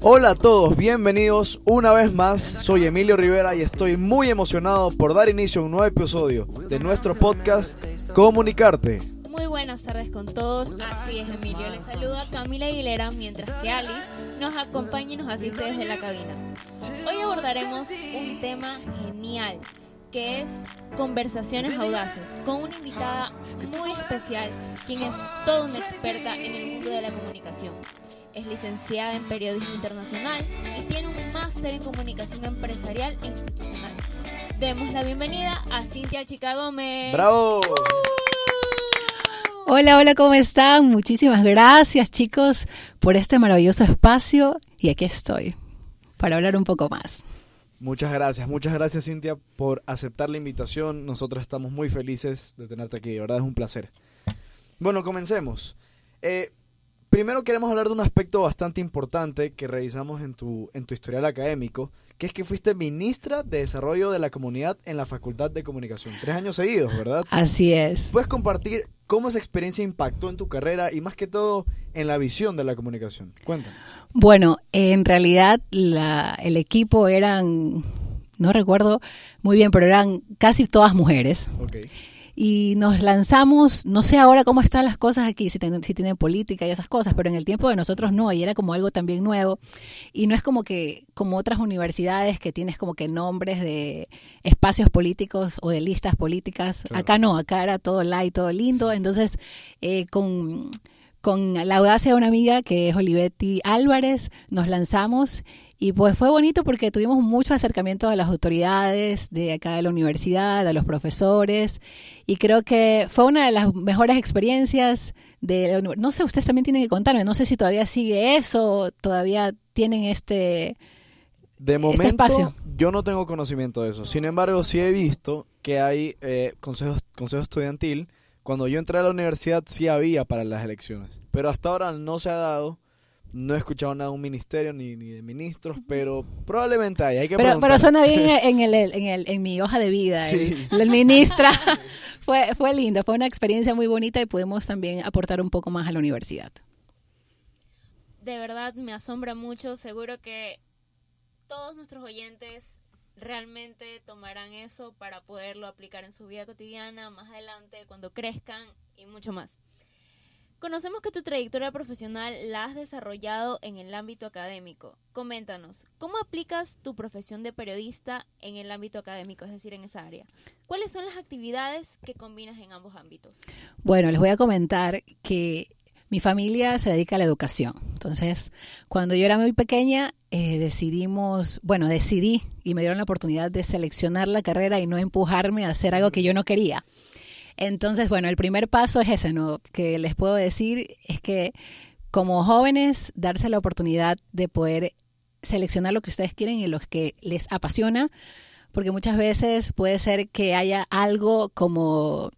Hola a todos, bienvenidos una vez más. Soy Emilio Rivera y estoy muy emocionado por dar inicio a un nuevo episodio de nuestro podcast Comunicarte. Tardes con todos, así es Emilio, les saluda Camila Aguilera mientras que Alice nos acompaña y nos asiste desde la cabina. Hoy abordaremos un tema genial que es Conversaciones Audaces, con una invitada muy especial, quien es toda una experta en el mundo de la comunicación. Es licenciada en Periodismo Internacional y tiene un máster en Comunicación Empresarial e Institucional. Demos la bienvenida a Cintia Chica Gómez. ¡Bravo! Hola, hola, ¿cómo están? Muchísimas gracias chicos por este maravilloso espacio y aquí estoy para hablar un poco más. Muchas gracias, muchas gracias Cintia por aceptar la invitación. Nosotros estamos muy felices de tenerte aquí, de verdad es un placer. Bueno, comencemos. Eh, primero queremos hablar de un aspecto bastante importante que revisamos en tu, en tu historial académico, que es que fuiste ministra de Desarrollo de la Comunidad en la Facultad de Comunicación. Tres años seguidos, ¿verdad? Así es. ¿Puedes compartir cómo esa experiencia impactó en tu carrera y más que todo en la visión de la comunicación? Cuéntanos. Bueno, en realidad la, el equipo eran, no recuerdo muy bien, pero eran casi todas mujeres. Okay y nos lanzamos, no sé ahora cómo están las cosas aquí, si, si tienen política y esas cosas, pero en el tiempo de nosotros no, y era como algo también nuevo, y no es como que, como otras universidades que tienes como que nombres de espacios políticos o de listas políticas, acá no, acá era todo light, todo lindo, entonces eh, con con la audacia de una amiga que es Olivetti Álvarez, nos lanzamos y pues fue bonito porque tuvimos mucho acercamiento a las autoridades de acá de la universidad, a los profesores, y creo que fue una de las mejores experiencias de la No sé, ustedes también tienen que contarme, no sé si todavía sigue eso, todavía tienen este... De este momento, yo no tengo conocimiento de eso. Sin embargo, sí he visto que hay eh, consejos, consejo estudiantil. Cuando yo entré a la universidad sí había para las elecciones, pero hasta ahora no se ha dado no he escuchado nada de un ministerio ni, ni de ministros, pero probablemente hay. hay que pero, pero suena bien en, el, en, el, en mi hoja de vida. Sí. El, el, ministra fue, fue lindo, fue una experiencia muy bonita y pudimos también aportar un poco más a la universidad. De verdad me asombra mucho. Seguro que todos nuestros oyentes realmente tomarán eso para poderlo aplicar en su vida cotidiana más adelante, cuando crezcan y mucho más. Conocemos que tu trayectoria profesional la has desarrollado en el ámbito académico. Coméntanos, ¿cómo aplicas tu profesión de periodista en el ámbito académico, es decir, en esa área? ¿Cuáles son las actividades que combinas en ambos ámbitos? Bueno, les voy a comentar que mi familia se dedica a la educación. Entonces, cuando yo era muy pequeña, eh, decidimos, bueno, decidí y me dieron la oportunidad de seleccionar la carrera y no empujarme a hacer algo que yo no quería. Entonces, bueno, el primer paso es ese, ¿no? Que les puedo decir es que como jóvenes, darse la oportunidad de poder seleccionar lo que ustedes quieren y lo que les apasiona, porque muchas veces puede ser que haya algo como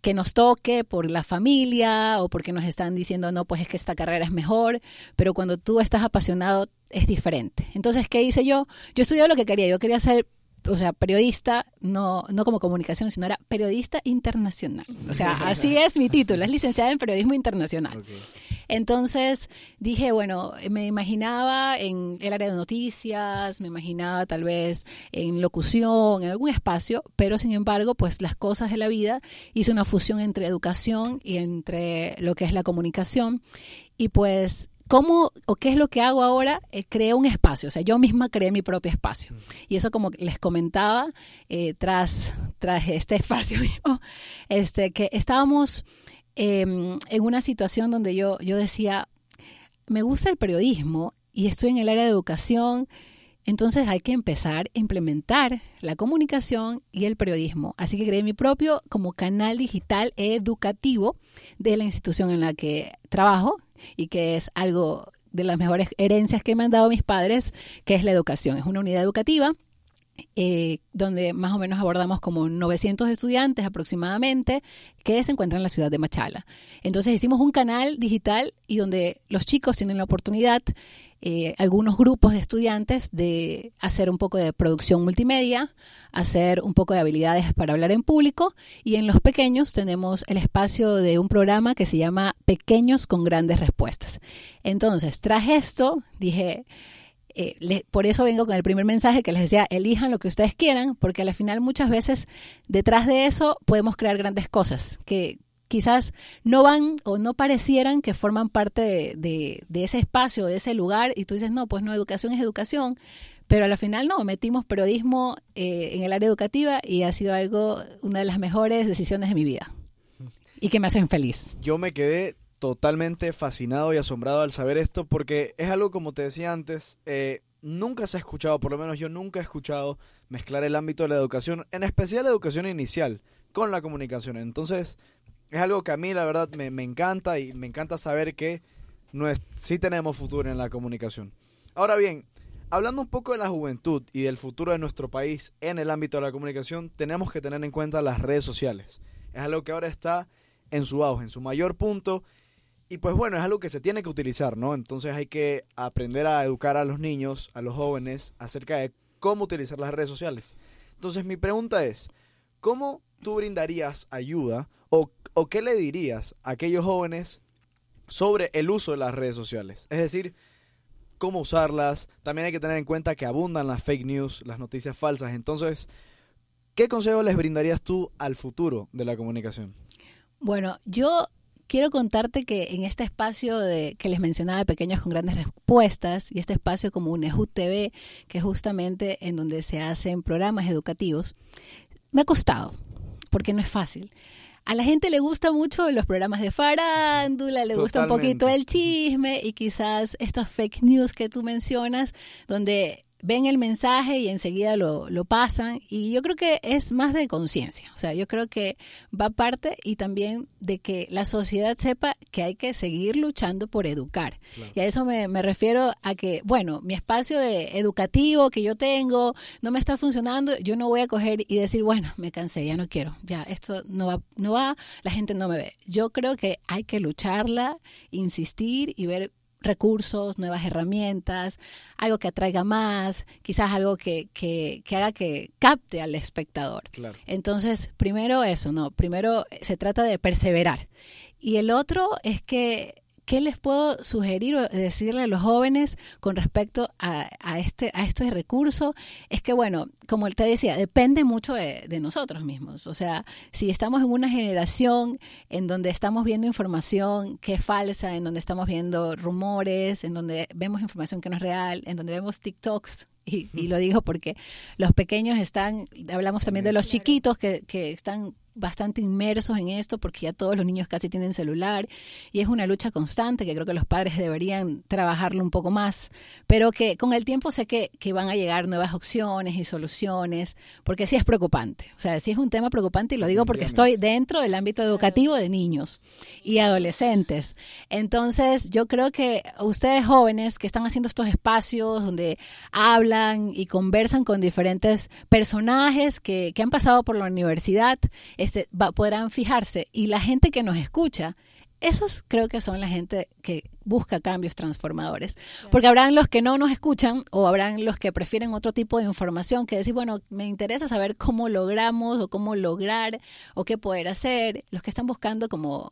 que nos toque por la familia o porque nos están diciendo, no, pues es que esta carrera es mejor, pero cuando tú estás apasionado es diferente. Entonces, ¿qué hice yo? Yo estudié lo que quería, yo quería ser o sea, periodista, no, no como comunicación, sino era periodista internacional. O sea, así es mi título, es licenciada en periodismo internacional. Okay. Entonces dije, bueno, me imaginaba en el área de noticias, me imaginaba tal vez en locución, en algún espacio, pero sin embargo, pues las cosas de la vida hice una fusión entre educación y entre lo que es la comunicación. Y pues ¿Cómo o qué es lo que hago ahora? Eh, creo un espacio, o sea, yo misma creé mi propio espacio. Y eso como les comentaba, eh, tras, tras este espacio mismo, este, que estábamos eh, en una situación donde yo, yo decía, me gusta el periodismo y estoy en el área de educación, entonces hay que empezar a implementar la comunicación y el periodismo. Así que creé mi propio como canal digital educativo de la institución en la que trabajo, y que es algo de las mejores herencias que me han dado mis padres, que es la educación. Es una unidad educativa eh, donde más o menos abordamos como 900 estudiantes aproximadamente que se encuentran en la ciudad de Machala. Entonces hicimos un canal digital y donde los chicos tienen la oportunidad, eh, algunos grupos de estudiantes, de hacer un poco de producción multimedia, hacer un poco de habilidades para hablar en público y en los pequeños tenemos el espacio de un programa que se llama Pequeños con grandes respuestas. Entonces, tras esto, dije eh, por eso vengo con el primer mensaje que les decía, elijan lo que ustedes quieran, porque al final muchas veces detrás de eso podemos crear grandes cosas que quizás no van o no parecieran que forman parte de, ese espacio, de ese lugar, y tú dices, no, pues no, educación es educación, pero al final no, metimos periodismo eh, en el área educativa y ha sido algo, una de las mejores decisiones de mi vida y que me hacen feliz. Yo me quedé totalmente fascinado y asombrado al saber esto porque es algo, como te decía antes, eh, nunca se ha escuchado, por lo menos yo nunca he escuchado mezclar el ámbito de la educación, en especial la educación inicial, con la comunicación. Entonces, es algo que a mí la verdad me, me encanta y me encanta saber que no es, sí tenemos futuro en la comunicación. Ahora bien, hablando un poco de la juventud y del futuro de nuestro país en el ámbito de la comunicación, tenemos que tener en cuenta las redes sociales. Es algo que ahora está en su auge, en su mayor punto y pues bueno, es algo que se tiene que utilizar, ¿no? Entonces hay que aprender a educar a los niños, a los jóvenes, acerca de cómo utilizar las redes sociales. Entonces mi pregunta es, ¿cómo tú brindarías ayuda o, o qué le dirías a aquellos jóvenes sobre el uso de las redes sociales? Es decir, cómo usarlas. También hay que tener en cuenta que abundan las fake news, las noticias falsas. Entonces, ¿qué consejo les brindarías tú al futuro de la comunicación? Bueno, yo quiero contarte que en este espacio de, que les mencionaba de Pequeños con Grandes Respuestas y este espacio como un TV, que es justamente en donde se hacen programas educativos, me ha costado, porque no es fácil. A la gente le gusta mucho los programas de farándula, le gusta un poquito el chisme y quizás estos fake news que tú mencionas, donde ven el mensaje y enseguida lo, lo pasan. Y yo creo que es más de conciencia. O sea, yo creo que va parte y también de que la sociedad sepa que hay que seguir luchando por educar. Y a eso me, me, refiero a que, bueno, mi espacio de educativo que yo tengo no me está funcionando, yo no voy a coger y decir, bueno, me cansé, ya no quiero, ya esto no va, no va, la gente no me ve. Yo creo que hay que lucharla, insistir y ver recursos, nuevas herramientas, algo que atraiga más, quizás algo que, que, que haga que capte al espectador. Entonces, primero eso, ¿no? Primero se trata de perseverar. Y el otro es que ¿qué les puedo sugerir o decirle a los jóvenes con respecto a, este, a este recurso? Es que, bueno, como te decía, depende mucho de, de, nosotros mismos. O sea, si estamos en una generación en donde estamos viendo información que es falsa, en donde estamos viendo rumores, en donde vemos información que no es real, en donde vemos TikToks y, y, lo digo porque los pequeños están, hablamos también de los chiquitos que, que están bastante inmersos en esto porque ya todos los niños casi tienen celular y es una lucha constante que creo que los padres deberían trabajarlo un poco más, pero que con el tiempo sé que, que van a llegar nuevas opciones y soluciones, porque sí es preocupante, o sea, sí es un tema preocupante y lo digo porque estoy dentro del ámbito educativo de niños y adolescentes. Entonces, yo creo que ustedes jóvenes que están haciendo estos espacios donde hablan y conversan con diferentes personajes que, que han pasado por la universidad, este, podrán fijarse. Y la gente que nos escucha, esos creo que son la gente que busca cambios transformadores. Porque habrán los que no nos escuchan o habrán los que prefieren otro tipo de información que decir, bueno, me interesa saber cómo logramos o cómo lograr o qué poder hacer. Los que están buscando como,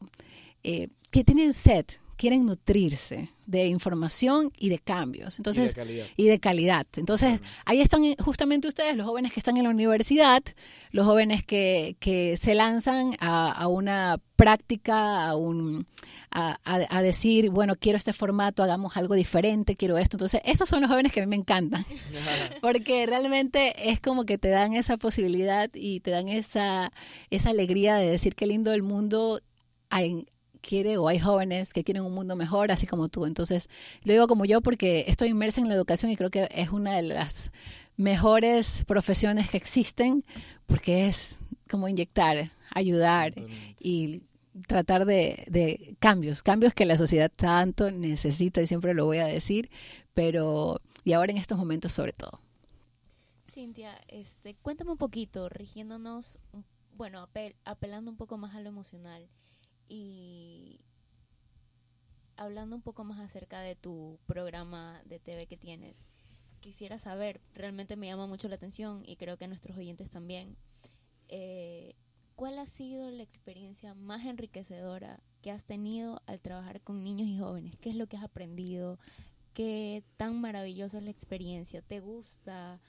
eh, que tienen set, quieren nutrirse de información y de cambios. Entonces, y de calidad. Entonces, ahí están justamente ustedes, los jóvenes que están en la universidad, los jóvenes que, que se lanzan a, a una práctica, a, un, a, a, decir, bueno, quiero este formato, hagamos algo diferente, quiero esto. Entonces, esos son los jóvenes que a mí me encantan, porque realmente es como que te dan esa posibilidad y te dan esa, esa alegría de decir qué lindo el mundo hay, quiere o hay jóvenes que quieren un mundo mejor, así como tú. Entonces, lo digo como yo porque estoy inmersa en la educación y creo que es una de las mejores profesiones que existen porque es como inyectar, ayudar y tratar de, de, cambios, cambios que la sociedad tanto necesita y siempre lo voy a decir, pero y ahora en estos momentos sobre todo. Cintia, este, cuéntame un poquito, rigiéndonos, bueno, apelando un poco más a lo emocional y hablando un poco más acerca de tu programa de TV que tienes. Quisiera saber, realmente me llama mucho la atención y creo que nuestros oyentes también. Eh, ¿Cuál ha sido la experiencia más enriquecedora que has tenido al trabajar con niños y jóvenes? ¿Qué es lo que has aprendido? ¿Qué tan maravillosa es la experiencia? ¿Te gusta?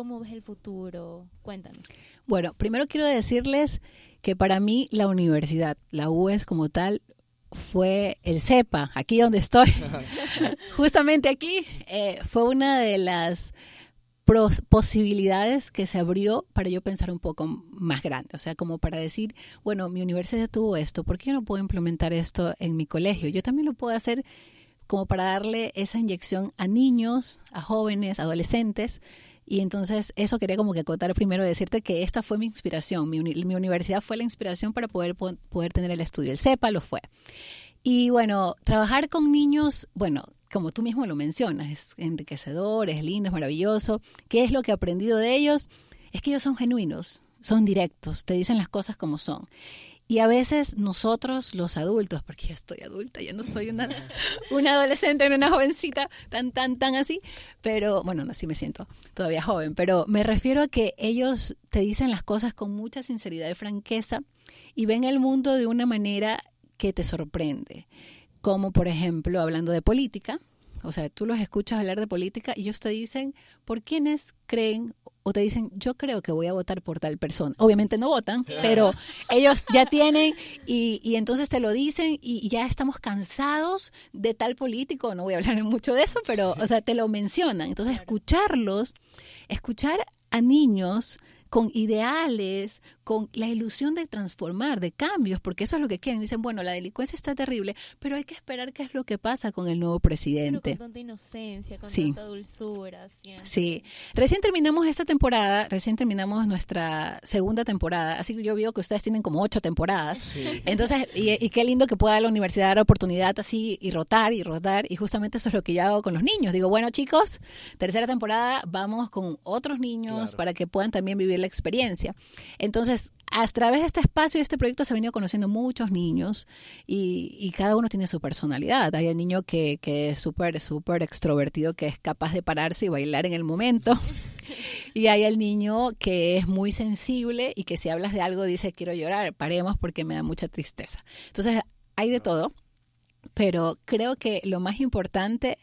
¿Cómo ves el futuro? Cuéntanos. Bueno, primero quiero decirles que para mí la universidad, la UES como tal, fue el CEPA, aquí donde estoy, justamente aquí, eh, fue una de las posibilidades que se abrió para yo pensar un poco más grande, o sea, como para decir, bueno, mi universidad tuvo esto, ¿por qué yo no puedo implementar esto en mi colegio? Yo también lo puedo hacer como para darle esa inyección a niños, a jóvenes, adolescentes, y entonces eso quería como que acotar primero, decirte que esta fue mi inspiración, mi, mi universidad fue la inspiración para poder, poder tener el estudio, el CEPA lo fue. Y bueno, trabajar con niños, bueno, como tú mismo lo mencionas, es enriquecedor, es lindo, es maravilloso. ¿Qué es lo que he aprendido de ellos? Es que ellos son genuinos, son directos, te dicen las cosas como son. Y a veces nosotros, los adultos, porque ya estoy adulta, ya no soy una, una adolescente, una jovencita tan, tan, tan así, pero bueno, así me siento todavía joven, pero me refiero a que ellos te dicen las cosas con mucha sinceridad y franqueza y ven el mundo de una manera que te sorprende. Como por ejemplo hablando de política, o sea, tú los escuchas hablar de política y ellos te dicen por quiénes creen o te dicen yo creo que voy a votar por tal persona. Obviamente no votan, pero ellos ya tienen y, y entonces te lo dicen y ya estamos cansados de tal político. No voy a hablar mucho de eso, pero o sea, te lo mencionan. Entonces escucharlos, escuchar a niños con ideales, con la ilusión de transformar, de cambios, porque eso es lo que quieren. Dicen, bueno, la delincuencia está terrible, pero hay que esperar qué es lo que pasa con el nuevo presidente. con tanta inocencia, con tanta dulzura. Sí, recién terminamos esta temporada, recién terminamos nuestra segunda temporada, así que yo veo que ustedes tienen como ocho temporadas. Entonces, y, qué lindo que pueda la universidad dar oportunidad así y rotar y rotar, y justamente eso es lo que yo hago con los niños. Digo, bueno chicos, tercera temporada, vamos con otros niños para que puedan también vivir la experiencia. Entonces, a través de este espacio y este proyecto se han venido conociendo muchos niños y, cada uno tiene su personalidad. Hay el niño que, que es súper, súper extrovertido, que es capaz de pararse y bailar en el momento. Y hay el niño que es muy sensible y que si hablas de algo dice quiero llorar, paremos porque me da mucha tristeza. Entonces hay de todo, pero creo que lo más importante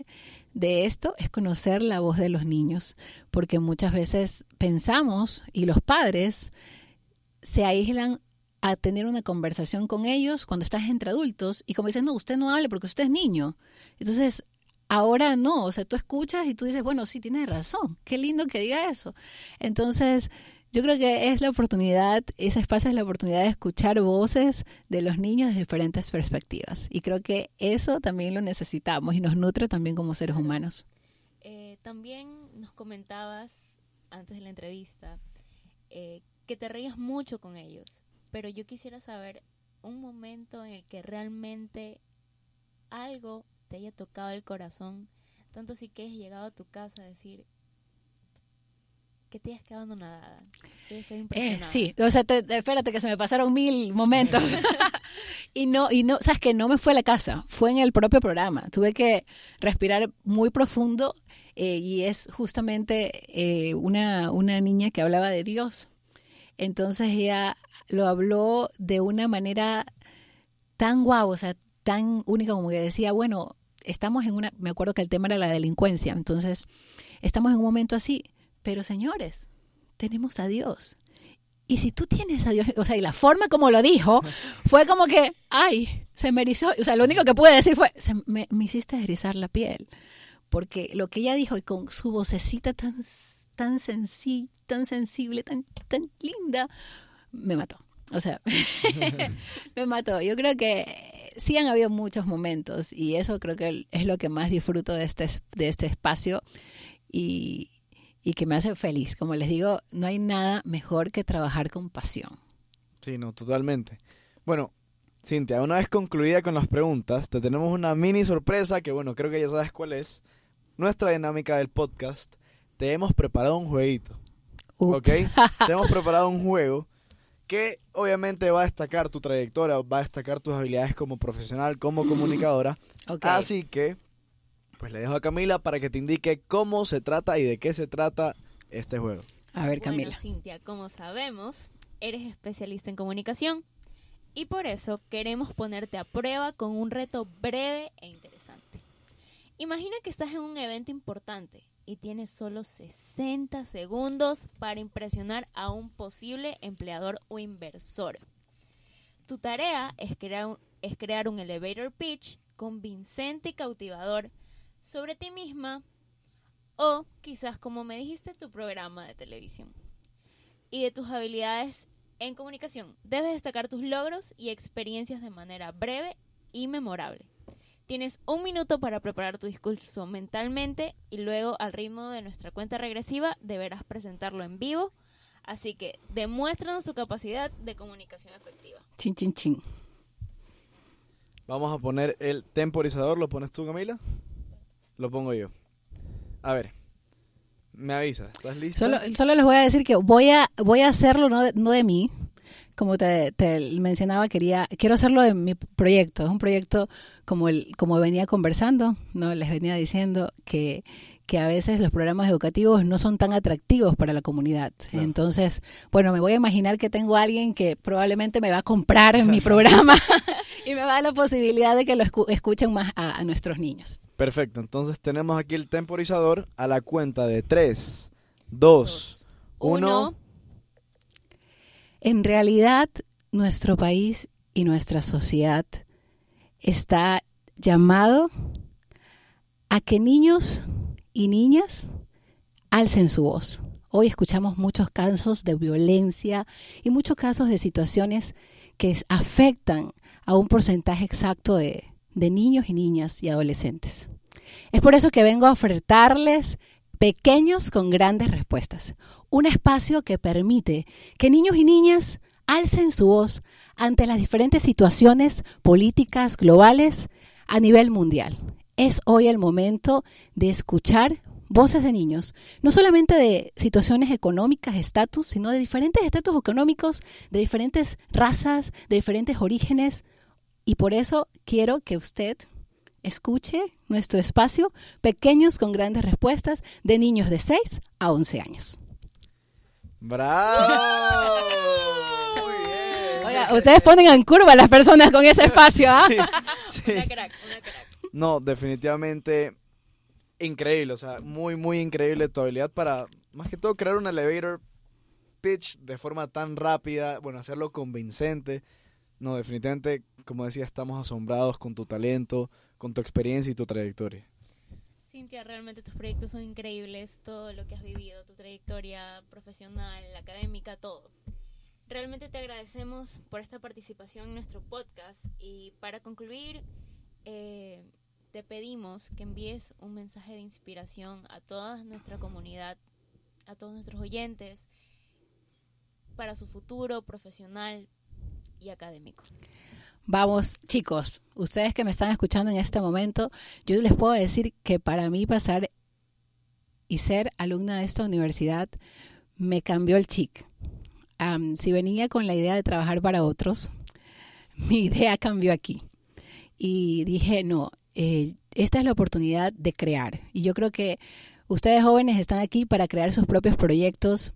de esto es conocer la voz de los niños, porque muchas veces pensamos y los padres se aíslan a tener una conversación con ellos cuando estás entre adultos y como dicen, no, usted no hable porque usted es niño. Entonces, ahora no, o sea, tú escuchas y tú dices, bueno, sí, tienes razón, qué lindo que diga eso. Entonces, yo creo que es la oportunidad, ese espacio es la oportunidad de escuchar voces de los niños de diferentes perspectivas. Y creo que eso también lo necesitamos y nos nutre también como seres humanos. Eh, también nos comentabas antes de la entrevista eh, que te rías mucho con ellos, pero yo quisiera saber un momento en el que realmente algo te haya tocado el corazón, tanto así que has llegado a tu casa a decir que te hayas quedado abandonada. Eh, sí, o sea, espérate que se me pasaron mil momentos. y no, y no, sabes que no me fue a la casa, fue en el propio programa. Tuve que respirar muy profundo eh, y es justamente eh, una, una niña que hablaba de Dios entonces ella lo habló de una manera tan guau, o sea, tan única como que decía, bueno, estamos en una, me acuerdo que el tema era la delincuencia, entonces estamos en un momento así, pero señores, tenemos a Dios. Y si tú tienes a Dios, o sea, y la forma como lo dijo, fue como que, ay, se me erizó, o sea, lo único que pude decir fue, me, me hiciste erizar la piel, porque lo que ella dijo y con su vocecita tan tan sencilla, tan sensible, tan, tan linda, me mató. O sea, me mató. Yo creo que sí han habido muchos momentos y eso creo que es lo que más disfruto de este, de este espacio y, y que me hace feliz. Como les digo, no hay nada mejor que trabajar con pasión. Sí, no, totalmente. Bueno, Cintia, una vez concluida con las preguntas, te tenemos una mini sorpresa que, bueno, creo que ya sabes cuál es. Nuestra dinámica del podcast te hemos preparado un jueguito. Ups. ¿ok? Te hemos preparado un juego que obviamente va a destacar tu trayectoria, va a destacar tus habilidades como profesional, como comunicadora. Ok. Así que, pues le dejo a Camila para que te indique cómo se trata y de qué se trata este juego. A ver, Camila. Bueno, Cintia, como sabemos, eres especialista en comunicación y por eso queremos ponerte a prueba con un reto breve e interesante. Imagina que estás en un evento importante y tienes solo 60 segundos para impresionar a un posible empleador o inversor. Tu tarea es crear un, es crear un elevator pitch convincente y cautivador sobre ti misma o quizás, como me dijiste, tu programa de televisión. Y de tus habilidades en comunicación, debes destacar tus logros y experiencias de manera breve y memorable. Tienes un minuto para preparar tu discurso mentalmente y luego al ritmo de nuestra cuenta regresiva deberás presentarlo en vivo. Así que demuéstranos tu capacidad de comunicación efectiva. Chin, chin, chin. Vamos a poner el temporizador. ¿Lo pones tú, Camila? Lo pongo yo. A ver. Me avisas. ¿Estás lista? Solo, solo les voy a decir que voy a, voy a hacerlo no de, no de mí. Como te, te mencionaba, quería, quiero hacerlo de mi proyecto. Es un proyecto como el, como venía conversando, no les venía diciendo que, que a veces los programas educativos no son tan atractivos para la comunidad. Entonces, bueno, me voy a imaginar que tengo a alguien que probablemente me va a comprar en mi programa y me va a dar la posibilidad de que lo escu- escuchen más a, a nuestros niños. Perfecto. Entonces tenemos aquí el temporizador a la cuenta de 3, 2, 1. En realidad, nuestro país y nuestra sociedad está llamado a que niños y niñas alcen su voz. Hoy escuchamos muchos casos de violencia y muchos casos de situaciones que afectan a un porcentaje exacto de, de niños y niñas y adolescentes. Es por eso que vengo a ofertarles pequeños con grandes respuestas. Un espacio que permite que niños y niñas alcen su voz ante las diferentes situaciones políticas globales a nivel mundial. Es hoy el momento de escuchar voces de niños, no solamente de situaciones económicas, estatus, sino de diferentes estatus económicos, de diferentes razas, de diferentes orígenes. Y por eso quiero que usted escuche nuestro espacio Pequeños con grandes respuestas de niños de 6 a 11 años. ¡Bravo! Muy bien. Oiga, ustedes ponen en curva a las personas con ese espacio, ¿ah? Sí, sí. Una crack, una crack. No, definitivamente increíble, o sea, muy, muy increíble tu habilidad para, más que todo, crear un elevator pitch de forma tan rápida, bueno, hacerlo convincente. No, definitivamente, como decía, estamos asombrados con tu talento, con tu experiencia y tu trayectoria. Cintia, realmente tus proyectos son increíbles, todo lo que has vivido, tu trayectoria profesional, académica, todo. Realmente te agradecemos por esta participación en nuestro podcast y para concluir, eh, te pedimos que envíes un mensaje de inspiración a toda nuestra comunidad, a todos nuestros oyentes, para su futuro profesional y académico. Vamos, chicos, ustedes que me están escuchando en este momento, yo les puedo decir que para mí pasar y ser alumna de esta universidad me cambió el chic. Am, si venía con la idea de trabajar para otros, mi idea cambió aquí. Y dije, no, eh, esta es la oportunidad de crear. Y yo creo que ustedes jóvenes están aquí para crear sus propios proyectos,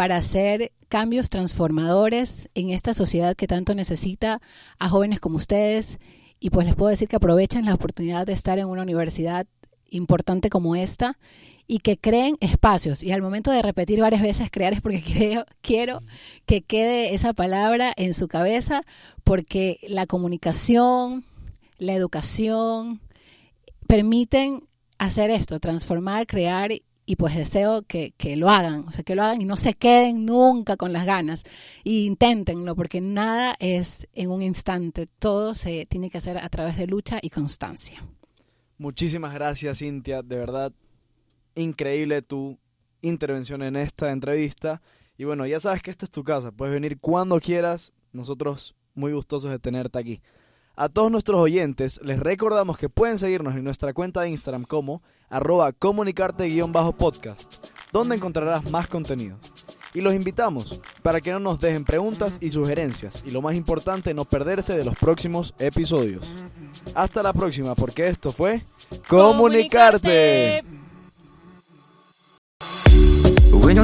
para hacer cambios transformadores en esta sociedad que tanto necesita a jóvenes como ustedes. Y pues les puedo decir que aprovechen la oportunidad de estar en una universidad importante como esta y que creen espacios. Y al momento de repetir varias veces crear es porque quiero que quede esa palabra en su cabeza, porque la comunicación, la educación permiten hacer esto, transformar, crear y pues deseo que, que, lo hagan, o sea, que lo hagan y no se queden nunca con las ganas. Y inténtenlo, porque nada es en un instante, todo se tiene que hacer a través de lucha y constancia. Muchísimas gracias, Cintia, de verdad, increíble tu intervención en esta entrevista. Y bueno, ya sabes que esta es tu casa, puedes venir cuando quieras, nosotros muy gustosos de tenerte aquí. A todos nuestros oyentes les recordamos que pueden seguirnos en nuestra cuenta de Instagram como arroba comunicarte-podcast, donde encontrarás más contenido. y los invitamos para que no nos dejen preguntas y sugerencias y lo más importante, no perderse de los próximos episodios. Hasta la próxima porque esto fue Comunicarte. When